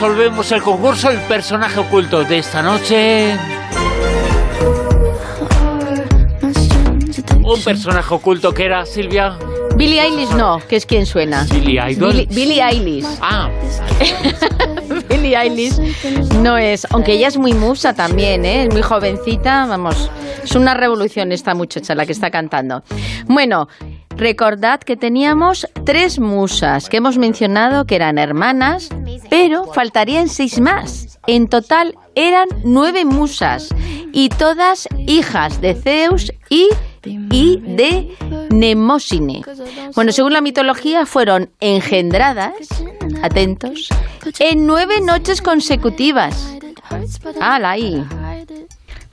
resolvemos el concurso, el personaje oculto de esta noche. Un personaje oculto que era Silvia. Billie Eilish no, que es quien suena. Billie Idol. Billie, Billie Eilish. Ah, Billie Eilish no es, aunque ella es muy musa también, ¿eh? es muy jovencita, vamos, es una revolución esta muchacha la que está cantando. Bueno, recordad que teníamos tres musas que hemos mencionado que eran hermanas, pero faltarían seis más. En total eran nueve musas y todas hijas de Zeus y, de Nemósine. Bueno, según la mitología fueron engendradas, atentos, en nueve noches consecutivas. ¡Hala ahí!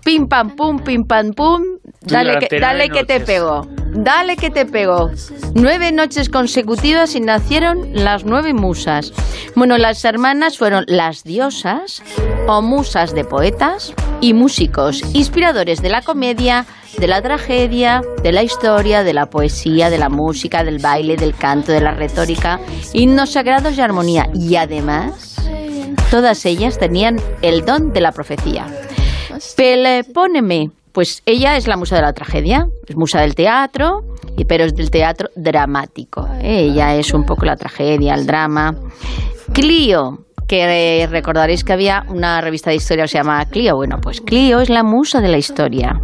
Pim pam pum, pim pam pum. Dale que, dale nueve que te pegó. Dale que te pegó. Nueve noches consecutivas y nacieron las nueve musas. Bueno, las hermanas fueron las diosas o musas de poetas y músicos, inspiradores de la comedia, de la tragedia, de la historia, de la poesía, de la música, del baile, del canto, de la retórica, himnos sagrados y armonía. Y además, todas ellas tenían el don de la profecía. Pelepóneme, pues ella es la musa de la tragedia, es musa del teatro, pero es del teatro dramático. Ella es un poco la tragedia, el drama. Clio, que eh, recordaréis que había una revista de historia que se llama Clio. Bueno, pues Clio es la musa de la historia.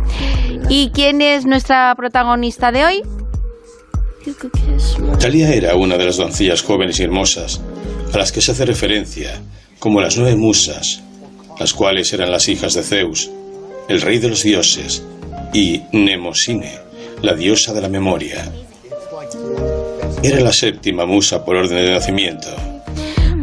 ¿Y quién es nuestra protagonista de hoy? Talia era una de las doncellas jóvenes y hermosas a las que se hace referencia como las nueve musas, las cuales eran las hijas de Zeus, el rey de los dioses, y Nemosine, la diosa de la memoria. Era la séptima musa por orden de nacimiento.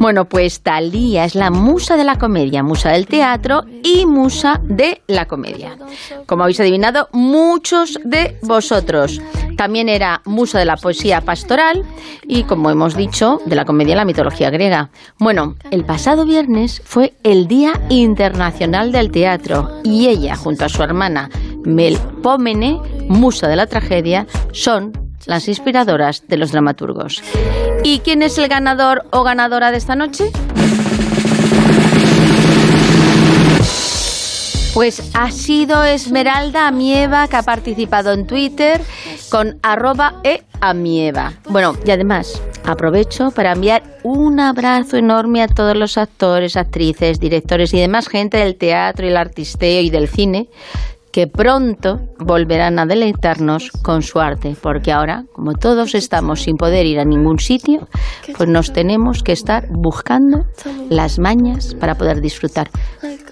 Bueno, pues Talía es la musa de la comedia, musa del teatro y musa de la comedia. Como habéis adivinado, muchos de vosotros. También era musa de la poesía pastoral y, como hemos dicho, de la comedia en la mitología griega. Bueno, el pasado viernes fue el Día Internacional del Teatro y ella, junto a su hermana Melpómene, musa de la tragedia, son las inspiradoras de los dramaturgos. ¿Y quién es el ganador o ganadora de esta noche? Pues ha sido Esmeralda Amieva que ha participado en Twitter con arroba e amieva. Bueno, y además aprovecho para enviar un abrazo enorme a todos los actores, actrices, directores y demás gente del teatro y el artisteo y del cine que pronto volverán a deleitarnos con su arte, porque ahora, como todos estamos sin poder ir a ningún sitio, pues nos tenemos que estar buscando las mañas para poder disfrutar.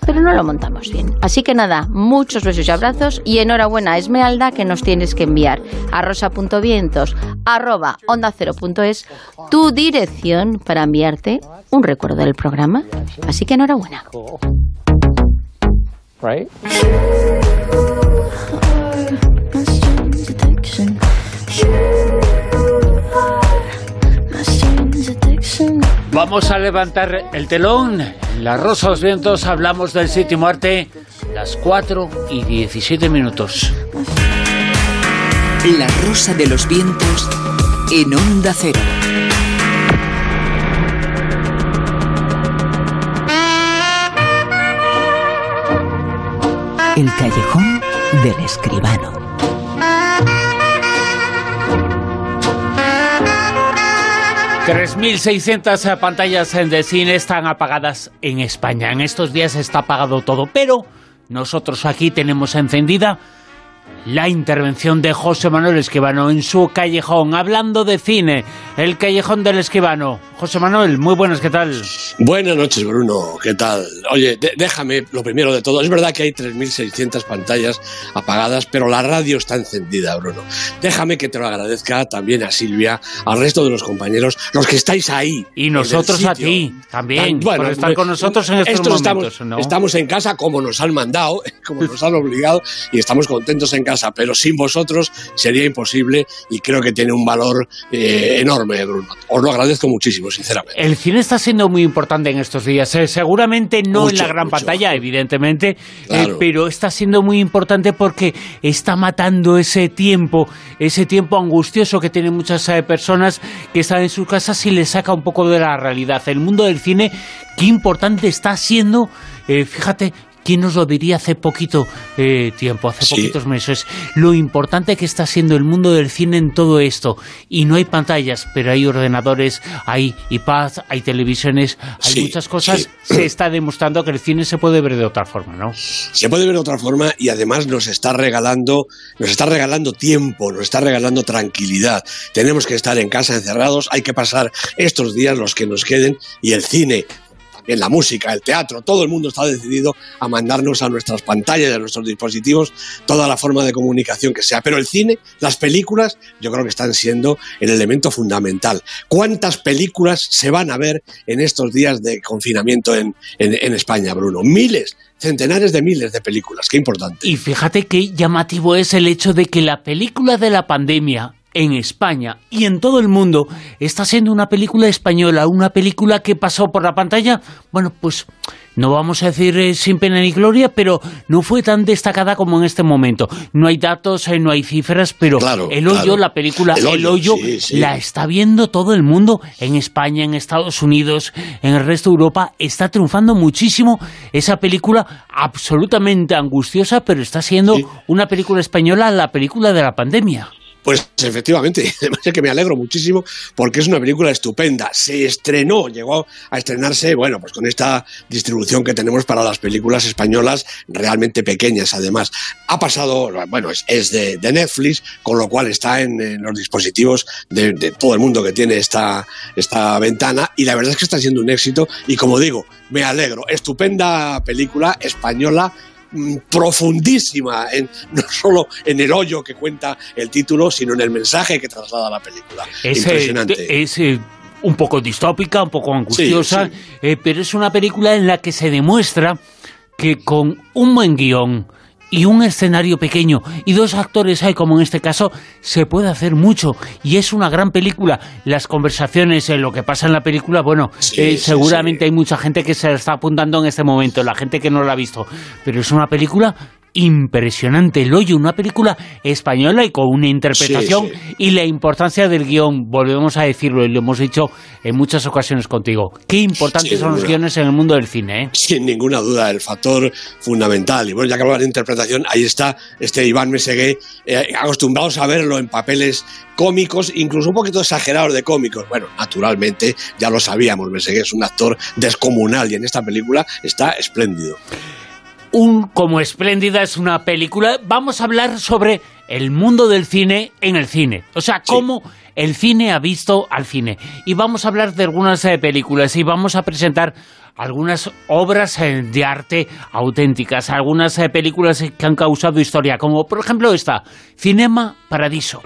Pero no lo montamos bien. Así que nada, muchos besos y abrazos y enhorabuena a Esmeralda que nos tienes que enviar a rosa.vientos arroba onda cero punto es tu dirección para enviarte un recuerdo del programa. Así que enhorabuena. right? Vamos a levantar el telón. En La Rosa de los Vientos hablamos del séptimo arte. Las 4 y 17 minutos. La Rosa de los Vientos en Onda Cero. El callejón del escribano. Tres mil seiscientas pantallas de cine están apagadas en España. En estos días está apagado todo, pero nosotros aquí tenemos encendida la intervención de José Manuel Esquivano en su callejón, hablando de cine, el callejón del Esquivano. José Manuel, muy buenas, ¿qué tal? Buenas noches, Bruno. ¿Qué tal? Oye, de- déjame lo primero de todo. Es verdad que hay 3.600 pantallas apagadas, pero la radio está encendida, Bruno. Déjame que te lo agradezca también a Silvia, al resto de los compañeros, los que estáis ahí. Y nosotros a ti también, Tan- por estar con nosotros en estos estos momentos, estamos, ¿no? estamos en casa como nos han mandado, como nos han obligado, y estamos contentos en casa, pero sin vosotros sería imposible y creo que tiene un valor eh, enorme, Bruno. Os lo agradezco muchísimo. Mismo, sinceramente. El cine está siendo muy importante en estos días. eh, seguramente no en la gran pantalla, evidentemente, eh, pero está siendo muy importante porque está matando ese tiempo, ese tiempo angustioso que tienen muchas eh, personas que están en sus casas y les saca un poco de la realidad. El mundo del cine, qué importante está siendo. Fíjate, ¿Quién nos lo diría hace poquito eh, tiempo, hace Sí. poquitos meses? Lo importante que está siendo el mundo del cine en todo esto. Y no hay pantallas, pero hay ordenadores, hay iPads, hay televisiones, hay Sí, muchas cosas. sí. Se está demostrando que el cine se puede ver de otra forma, ¿no? Se puede ver de otra forma y además nos está regalando, nos está regalando tiempo, nos está regalando tranquilidad. Tenemos que estar en casa encerrados, hay que pasar estos días los que nos queden y el cine, también la música, el teatro, todo el mundo está decidido a mandarnos a nuestras pantallas, a nuestros dispositivos, toda la forma de comunicación que sea. Pero el cine, las películas, yo creo que están siendo el elemento fundamental. ¿Cuántas películas se van a ver en estos días de confinamiento en, en- en España, Bruno? Miles, centenares de miles de películas. Qué importante. Y fíjate qué llamativo es el hecho de que la película de la pandemia en España y en todo el mundo está siendo una película española, una película que pasó por la pantalla, bueno, pues no vamos a decir eh, sin pena ni gloria, pero no fue tan destacada como en este momento. No hay datos, eh, no hay cifras, pero Claro, El Hoyo, claro. la película El El Hoyo, Hoyo, sí, sí. la está viendo todo el mundo en España, en Estados Unidos, en el resto de Europa. Está triunfando muchísimo esa película absolutamente angustiosa, pero está siendo Sí. una película española, la película de la pandemia. Pues efectivamente, además es que me alegro muchísimo porque es una película estupenda. Se estrenó, llegó a estrenarse, bueno, pues con esta distribución que tenemos para las películas españolas realmente pequeñas además. Ha pasado, bueno, es, de, Netflix, con lo cual está en, los dispositivos de, de todo el mundo que tiene esta, esta ventana y la verdad es que está siendo un éxito y como digo, me alegro. Estupenda película española profundísima, en, no solo en el hoyo que cuenta el título, sino en el mensaje que traslada la película. Es, Impresionante. es, eh, un poco distópica, un poco angustiosa, Sí, eh, pero es una película en la que se demuestra que con un buen guion y un escenario pequeño y dos actores hay como en este caso se puede hacer mucho y es una gran película las conversaciones en lo que pasa en la película bueno Sí, eh, sí, seguramente sí. hay mucha gente que se la está apuntando en este momento la gente que no la ha visto pero es una película impresionante el hoyo una película española y con una interpretación Sí, sí. y la importancia del guion, volvemos a decirlo y lo hemos dicho en muchas ocasiones contigo. Qué importantes Sin son los guiones en el mundo del cine, ¿eh? Sin ninguna duda, el factor fundamental. Y bueno, ya que hablamos de interpretación, ahí está este Iván Mesegué, eh, acostumbrados a verlo en papeles cómicos, incluso un poquito exagerados de cómicos. Bueno, naturalmente, ya lo sabíamos, Mesegué es un actor descomunal y en esta película está espléndido. Un como espléndida es una película. Vamos a hablar sobre el mundo del cine en el cine. O sea, Sí. cómo el cine ha visto al cine. Y vamos a hablar de algunas eh, películas y vamos a presentar algunas obras eh, de arte auténticas, algunas eh, películas que han causado historia, como por ejemplo esta, Cinema Paradiso.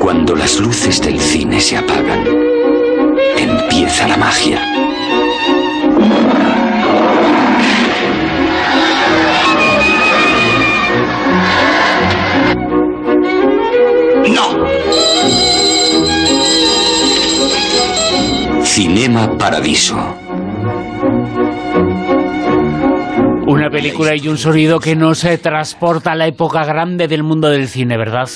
Cuando las luces del cine se apagan, empieza la magia. Cinema Paradiso. Película y un sonido que nos eh, transporta a la época grande del mundo del cine, ¿verdad?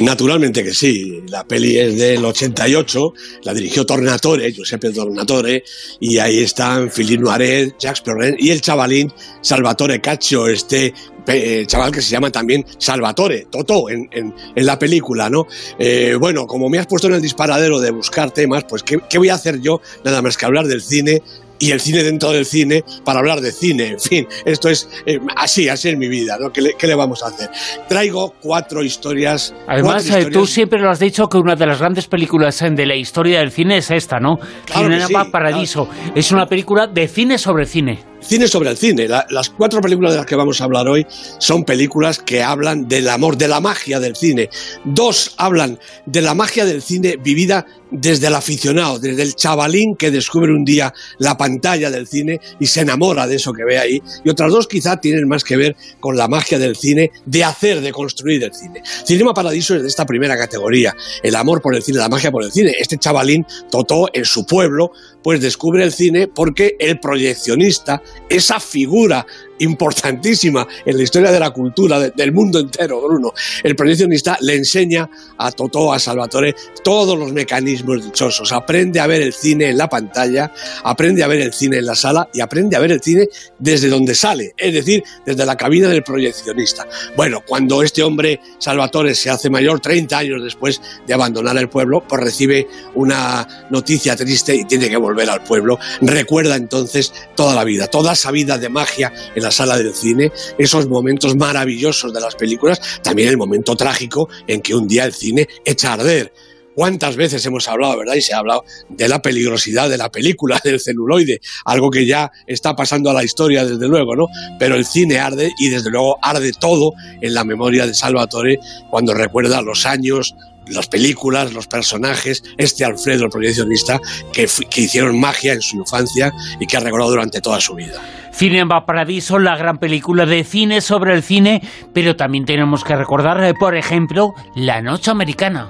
Naturalmente que sí. La peli es del 88, la dirigió Tornatore, Giuseppe Tornatore, y ahí están Philippe Noiret, Jacques Perrin y el chavalín Salvatore Caccio, este eh, chaval que se llama también Salvatore, Toto, en, en- en la película, ¿no? Eh, bueno, como me has puesto en el disparadero de buscar temas, pues ¿qué, qué voy a hacer yo? Nada más que hablar del cine y el cine dentro del cine para hablar de cine. En fin, esto es eh, así, así es mi vida, ¿no? ¿Qué le, qué le vamos a hacer? Traigo cuatro historias. Además, cuatro eh, tú siempre lo has dicho que una de las grandes películas eh, de la historia del cine es esta, ¿no? Claro Cinema sí, Paradiso. Es una película de cine sobre cine. cine sobre el cine. las cuatro películas de las que vamos a hablar hoy son películas que hablan del amor, de la magia del cine. Dos hablan de la magia del cine vivida desde el aficionado, desde el chavalín que descubre un día la pantalla del cine y se enamora de eso que ve ahí. Y otras dos quizá tienen más que ver con la magia del cine, de hacer, de construir el cine. Cinema Paradiso es de esta primera categoría, el amor por el cine, la magia por el cine. Este chavalín, Totó, en su pueblo, pues descubre el cine porque el proyeccionista, esa figura importantísima en la historia de la cultura del mundo entero, Bruno. El proyeccionista le enseña a Totó, a Salvatore, todos los mecanismos dichosos. Aprende a ver el cine en la pantalla, aprende a ver el cine en la sala y aprende a ver el cine desde donde sale, es decir, desde la cabina del proyeccionista. Bueno, cuando este hombre, Salvatore, se hace mayor, 30 años después de abandonar el pueblo, pues recibe una noticia triste y tiene que volver al pueblo. Recuerda entonces toda la vida, toda esa vida de magia en la sala del cine, esos momentos maravillosos de las películas, también el momento trágico en que un día el cine echa a arder. ¿Cuántas veces hemos hablado, verdad? Y se ha hablado de la peligrosidad de la película, del celuloide, algo que ya está pasando a la historia, desde luego, ¿no? Pero el cine arde y desde luego arde todo en la memoria de Salvatore cuando recuerda los años, las películas, los personajes, este Alfredo, el proyeccionista, que, que hicieron magia en su infancia y que ha recordado durante toda su vida. Cinema Paradiso, la gran película de cine sobre el cine, pero también tenemos que recordar, eh, por ejemplo, La Noche Americana.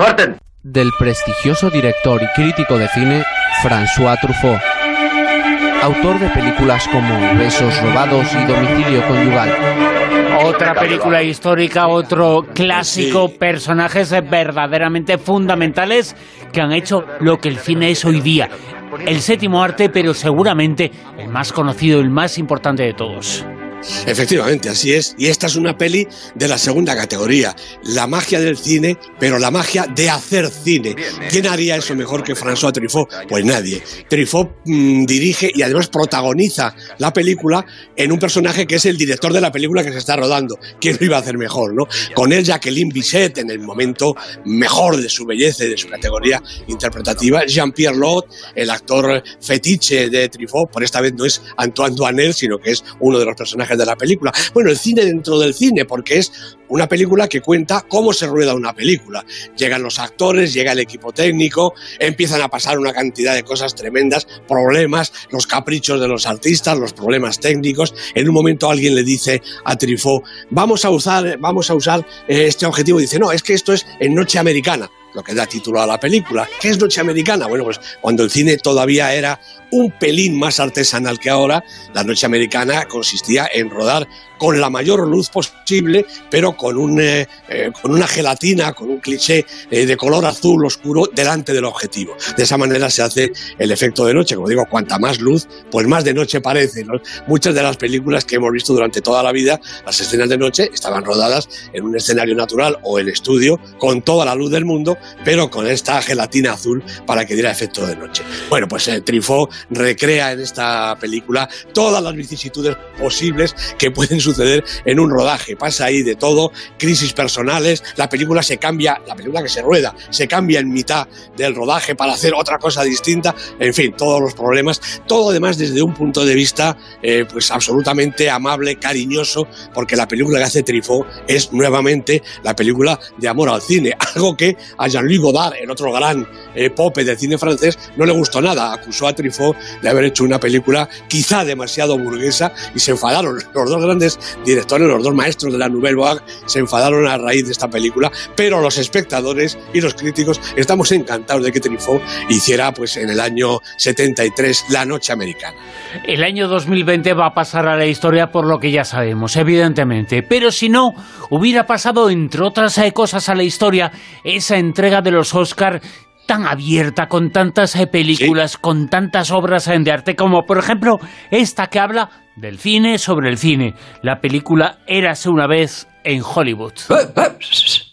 ¡Corten! Del prestigioso director y crítico de cine, François Truffaut autor de películas como Besos robados y Domicilio conyugal. Otra película histórica, otro clásico, personajes verdaderamente fundamentales que han hecho lo que el cine es hoy día. El séptimo arte, pero seguramente el más conocido, el más importante de todos. Efectivamente, así es. Y esta es una peli de la segunda categoría. La magia del cine, pero la magia de hacer cine. ¿Quién haría eso mejor que François Truffaut? Pues nadie. Truffaut mm, dirige y además protagoniza la película en un personaje que es el director de la película que se está rodando. ¿Quién lo iba a hacer mejor, no? Con él Jacqueline Bisset en el momento mejor de su belleza y de su categoría interpretativa. Jean-Pierre Lot, el actor fetiche de Truffaut, por esta vez no es Antoine Duanel, sino que es uno de los personajes de la película. Bueno, el cine dentro del cine, porque es una película que cuenta cómo se rueda una película. Llegan los actores, llega el equipo técnico, empiezan a pasar una cantidad de cosas tremendas, problemas, los caprichos de los artistas, los problemas técnicos. En un momento alguien le dice a Trifó, vamos a usar, vamos a usar eh, este objetivo. dice, no, es que esto es en Noche Americana lo que da título a la película. ¿Qué es Noche Americana? Bueno, pues cuando el cine todavía era un pelín más artesanal que ahora, la Noche Americana consistía en rodar con la mayor luz posible, pero con, un, eh, eh, con una gelatina, con un cliché eh, de color azul oscuro delante del objetivo. De esa manera se hace el efecto de noche. Como digo, cuanta más luz, pues más de noche parece. Muchas de las películas que hemos visto durante toda la vida, las escenas de noche, estaban rodadas en un escenario natural o en estudio, con toda la luz del mundo, pero con esta gelatina azul para que diera efecto de noche. Bueno, pues Trifó recrea en esta película todas las vicisitudes posibles que pueden suceder en un rodaje. Pasa ahí de todo, crisis personales, la película se cambia, la película que se rueda, se cambia en mitad del rodaje para hacer otra cosa distinta, en fin, todos los problemas, todo además desde un punto de vista eh, pues absolutamente amable, cariñoso, porque la película que hace Trifó es nuevamente la película de amor al cine, algo que a Jean-Louis Godard, el otro gran eh, pope del cine francés, no le gustó nada, acusó a Trifó de haber hecho una película quizá demasiado burguesa y se enfadaron los dos grandes directores, los dos maestros de la Nouvelle Vague, se enfadaron a raíz de esta película, pero los espectadores y los críticos estamos encantados de que Truffaut hiciera pues en el año 73 La Noche Americana. El año 2020 va a pasar a la historia por lo que ya sabemos, evidentemente, pero si no, hubiera pasado entre otras eh, cosas a la historia esa entrega de los Oscar tan abierta, con tantas eh, películas, con tantas obras eh, de arte, como por ejemplo esta que habla del cine sobre el cine, la película Érase una vez en Hollywood. Eh,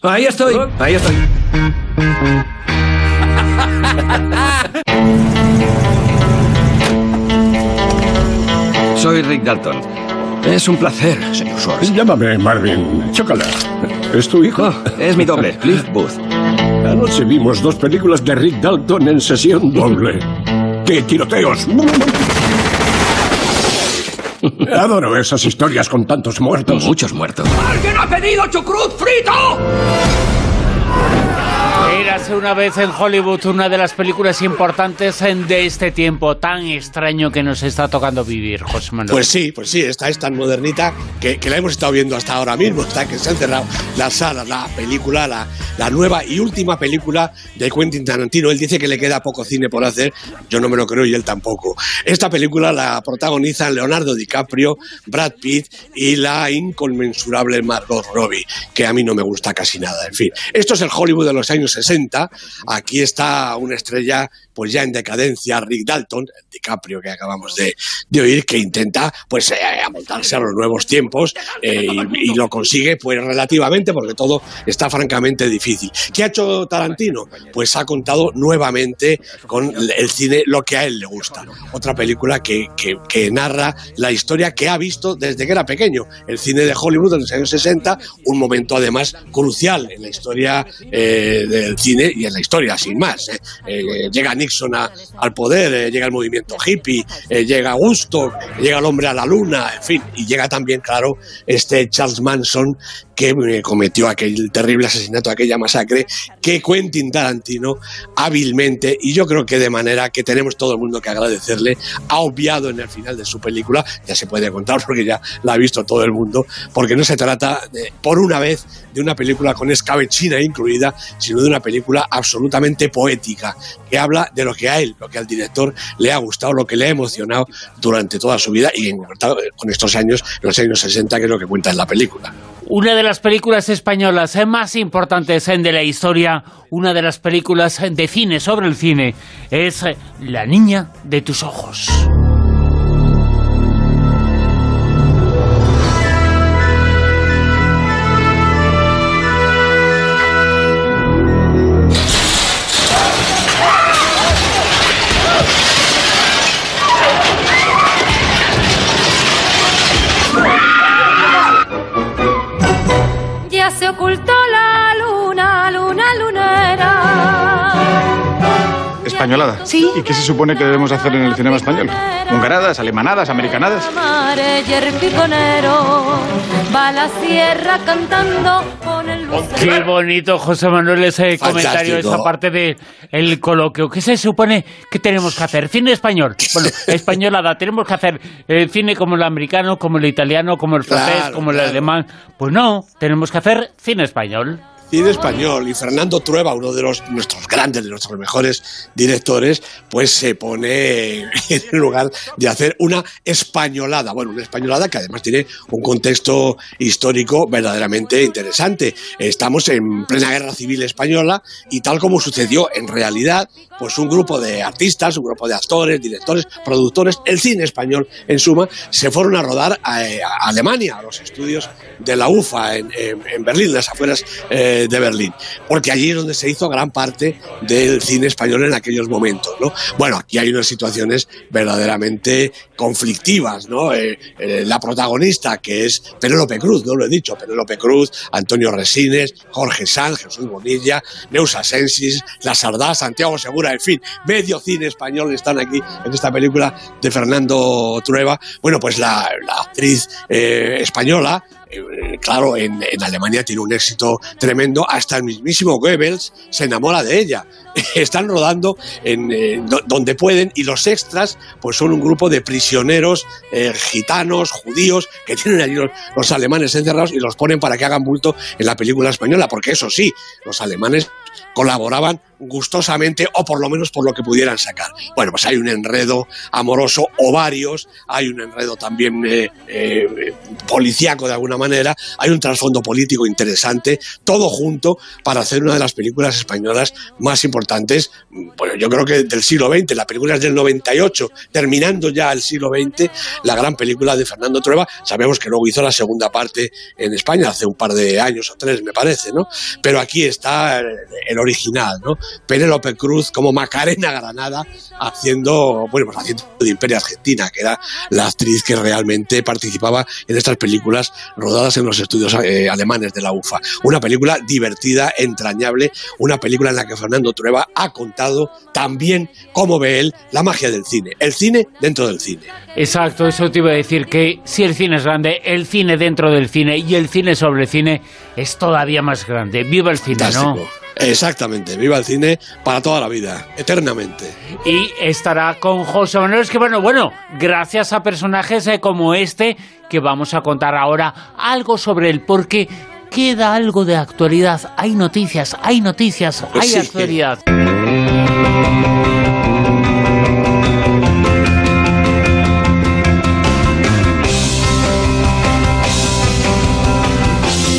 ahí estoy, ahí estoy. Soy Rick Dalton. Es un placer, señor Schwartz. Llámame Marvin. Chócala. ¿Es tu hijo? Oh, es mi doble, Cliff Booth. Anoche vimos dos películas de Rick Dalton en sesión doble. ¡Qué tiroteos! Adoro esas historias con tantos muertos. Muchos muertos. ¿Alguien ha pedido chucrut frito? Érase una vez en Hollywood una de las películas importantes de este tiempo tan extraño que nos está tocando vivir, José Manuel. Pues sí, pues sí, esta es tan modernita que, que la hemos estado viendo hasta ahora mismo, hasta que se han cerrado las salas, la película, la, la nueva y última película de Quentin Tarantino. Él dice que le queda poco cine por hacer, yo no me lo creo y él tampoco. Esta película la protagonizan Leonardo DiCaprio, Brad Pitt y la inconmensurable Margot Robbie, que a mí no me gusta casi nada. En fin, esto es el Hollywood de los años 60. Aquí está una estrella pues ya en decadencia, Rick Dalton, el DiCaprio que acabamos de, oír, que intenta pues eh, a los nuevos tiempos eh, y, lo consigue pues relativamente porque todo está francamente difícil. ¿Qué ha hecho Tarantino? Pues ha contado nuevamente con el cine lo que a él le gusta. Otra película que, que, narra la historia que ha visto desde que era pequeño. El cine de Hollywood en los años 60, un momento además crucial en la historia eh, del cine y en la historia sin más. llega Nick Al poder, eh, llega el movimiento hippie, eh, llega Gusto, llega el hombre a la luna, en fin, y llega también, claro, este Charles Manson que eh, cometió aquel terrible asesinato, aquella masacre, que Quentin Tarantino hábilmente, y yo creo que de manera que tenemos todo el mundo que agradecerle, ha obviado en el final de su película, ya se puede contar porque ya la ha visto todo el mundo, porque no se trata, de, por una vez, de una película con escabechina incluida, sino de una película absolutamente poética, que habla de lo que a él, lo que al director le ha gustado, lo que le ha emocionado durante toda su vida y en, con estos años, los años 60, que es lo que cuenta en la película. Una de las películas españolas más importantes de la historia, una de las películas de cine sobre el cine, es La niña de tus ojos. ¿Españolada? Sí. ¿Y qué se supone que debemos hacer en el cinema español? ¿Hungaradas, alemanadas, americanadas? Va a la sierra cantando con el Qué bonito, José Manuel, ese Fantástico. comentario, esa parte del el coloquio. ¿Qué se supone que tenemos que hacer? ¿Cine español? Bueno, españolada. Tenemos que hacer eh, cine como el americano, como el italiano, como el francés, claro, como el claro. alemán. Pues no, tenemos que hacer cine español español y Fernando Trueba, uno de los nuestros grandes, de nuestros mejores directores, pues se pone en lugar de hacer una españolada, bueno, una españolada que además tiene un contexto histórico verdaderamente interesante. Estamos en plena guerra civil española y tal como sucedió en realidad, pues un grupo de artistas, un grupo de actores, directores, productores, el cine español en suma, se fueron a rodar a, a Alemania, a los estudios de la UFA en, en, en Berlín, las afueras eh, de Berlín, porque allí es donde se hizo gran parte del cine español en aquellos momentos, ¿no? Bueno, aquí hay unas situaciones verdaderamente conflictivas, ¿no? Eh, eh, la protagonista, que es Penélope Cruz, no lo he dicho, Penélope Cruz, Antonio Resines, Jorge Sanz, Jesús Bonilla, Neusa Sensis, La Sardá, Santiago Segura, en fin, medio cine español están aquí en esta película de Fernando Trueba. Bueno, pues la, actriz eh, española, eh, claro, en, Alemania tiene un éxito tremendo, hasta el mismísimo Goebbels se enamora de ella. Están rodando en eh, do, donde pueden y los extras pues son un grupo de prisioneros gitanos, judíos, que tienen allí los, alemanes encerrados y los ponen para que hagan bulto en la película española, porque eso sí, los alemanes colaboraban gustosamente o por lo menos por lo que pudieran sacar. Bueno, pues hay un enredo amoroso o varios, hay un enredo también eh, eh, policíaco de alguna manera, hay un trasfondo político interesante, todo junto para hacer una de las películas españolas más importantes, bueno, yo creo que del siglo XX, la película es del 98, terminando ya el siglo XX, la gran película de Fernando Trueba, sabemos que luego hizo la segunda parte en España hace un par de años o tres me parece, ¿no? Pero aquí está el original, ¿no? Penélope Cruz, como Macarena Granada, haciendo, bueno, pues haciendo de Imperio Argentina, que era la actriz que realmente participaba en estas películas rodadas en los estudios eh, alemanes de la UFA. Una película divertida, entrañable, una película en la que Fernando Trueba ha contado también cómo ve él la magia del cine, el cine dentro del cine. Exacto, eso te iba a decir que si el cine es grande, el cine dentro del cine y el cine sobre el cine es todavía más grande. Viva el cine, ¿no? Exactamente, viva el cine para toda la vida, eternamente. Y estará con José Manuel Es que bueno, bueno, gracias a personajes eh, como este que vamos a contar ahora algo sobre él, porque queda algo de actualidad. Hay noticias, hay noticias, hay actualidad.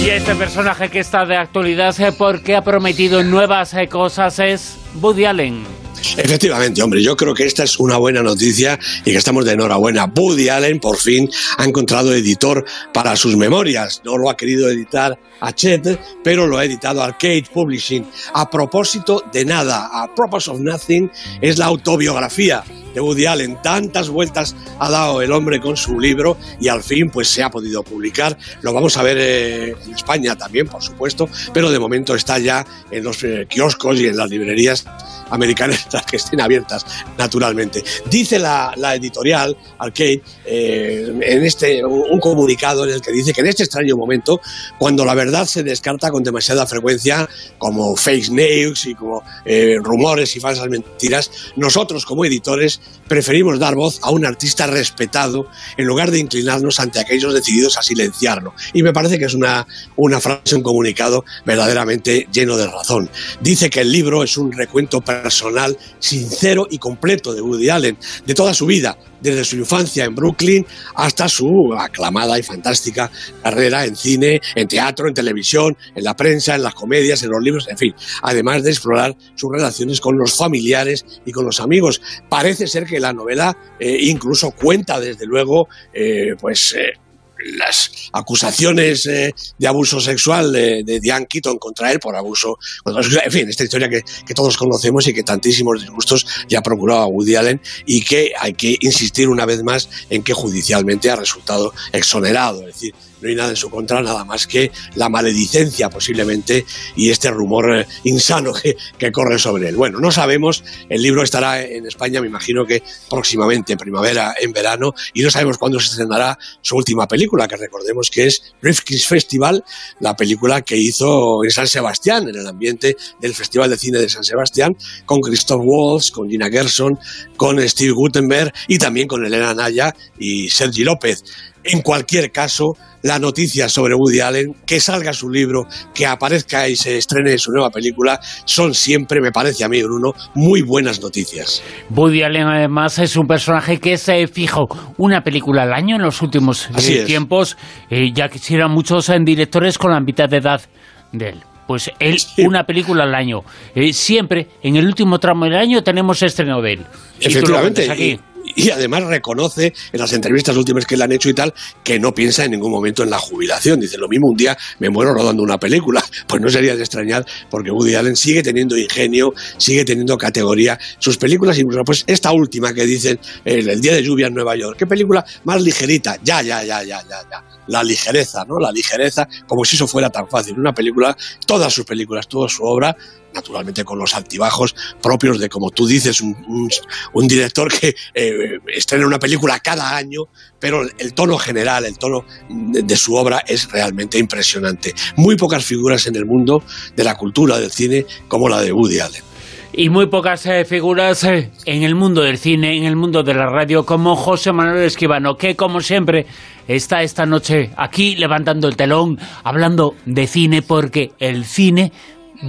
Y este personaje que está de actualidad eh, porque ha prometido nuevas eh, cosas es Woody Allen. Efectivamente, hombre, yo creo que esta es una buena noticia y que estamos de enhorabuena. Woody Allen por fin ha encontrado editor para sus memorias. No lo ha querido editar a Chet, pero lo ha editado Arcade Publishing. A propósito de nada, a Purpose of Nothing es la autobiografía de Woody. Tantas vueltas ha dado el hombre con su libro y al fin pues se ha podido publicar. Lo vamos a ver eh, en España también, por supuesto, pero de momento está ya en los eh, kioscos y en las librerías americanas que estén abiertas, naturalmente. Dice la, editorial Arcade eh, en este un comunicado en el que dice que en este extraño momento, cuando la verdad se descarta con demasiada frecuencia, como fake news y como rumores y falsas mentiras, nosotros como editores preferimos dar voz a un artista respetado en lugar de inclinarnos ante aquellos decididos a silenciarlo. Y me parece que es una, una frase, un comunicado verdaderamente lleno de razón. Dice que el libro es un recuento personal, sincero y completo de Woody Allen, de toda su vida, desde su infancia en Brooklyn hasta su aclamada y fantástica carrera en cine, en teatro, en televisión, en la prensa, en las comedias, en los libros, en fin, además de explorar sus relaciones con los familiares y con los amigos. Parece ser que la novela eh, incluso cuenta, desde luego, eh, pues... Eh, las acusaciones eh, de abuso sexual de, de, Diane Keaton contra él por abuso, en fin, esta historia que, que, todos conocemos y que tantísimos disgustos ya ha procurado a Woody Allen y que hay que insistir una vez más en que judicialmente ha resultado exonerado, es decir, no hay nada en su contra, nada más que la maledicencia posiblemente y este rumor eh, insano que, que, corre sobre él. Bueno, no sabemos, el libro estará en España, me imagino que próximamente, en primavera, en verano, y no sabemos cuándo se estrenará su última película, que recordemos que es Rifkin's Festival, la película que hizo en San Sebastián, en el ambiente del Festival de Cine de San Sebastián, con Christoph Waltz, con Gina Gerson, con Steve Gutenberg y también con Elena Naya y Sergi López. En cualquier caso, la noticia sobre Woody Allen, que salga su libro, que aparezca y se estrene su nueva película, son siempre, me parece a mí, Bruno, muy buenas noticias. Woody Allen, además, es un personaje que se fijo una película al año en los últimos eh, tiempos. Eh, ya quisieran muchos en directores con la mitad de edad de él. Pues él, una película al año. Eh, siempre, en el último tramo del año, tenemos estreno de él. Efectivamente. aquí y además reconoce en las entrevistas últimas que le han hecho y tal que no piensa en ningún momento en la jubilación. Dice, lo mismo un día me muero rodando una película. Pues no sería de extrañar porque Woody Allen sigue teniendo ingenio, sigue teniendo categoría. Sus películas, incluso pues esta última que dicen, el, Día de Lluvia en Nueva York, qué película más ligerita. Ya, ya, ya, ya, ya, ya. La ligereza, ¿no? La ligereza, como si eso fuera tan fácil. Una película, todas sus películas, toda su obra, naturalmente con los altibajos propios de, como tú dices, un, director que eh, estrena una película cada año, pero el tono general, el tono de, su obra es realmente impresionante. Muy pocas figuras en el mundo de la cultura del cine como la de Woody Allen. Y muy pocas eh, figuras eh, en el mundo del cine, en el mundo de la radio, como José Manuel Esquivano, que como siempre está esta noche aquí levantando el telón, hablando de cine, porque el cine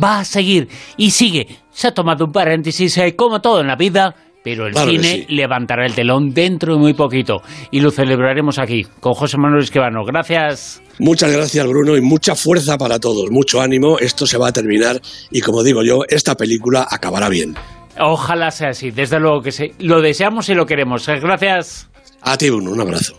va a seguir y sigue. Se ha tomado un paréntesis, eh, como todo en la vida, pero el cine levantará el telón dentro de muy poquito y lo celebraremos aquí con José Manuel Esquivano. Gracias. Muchas gracias Bruno y mucha fuerza para todos, mucho ánimo, esto se va a terminar y como digo yo, esta película acabará bien. Ojalá sea así, desde luego que sí. Lo deseamos y lo queremos. Gracias. A ti Bruno, un abrazo.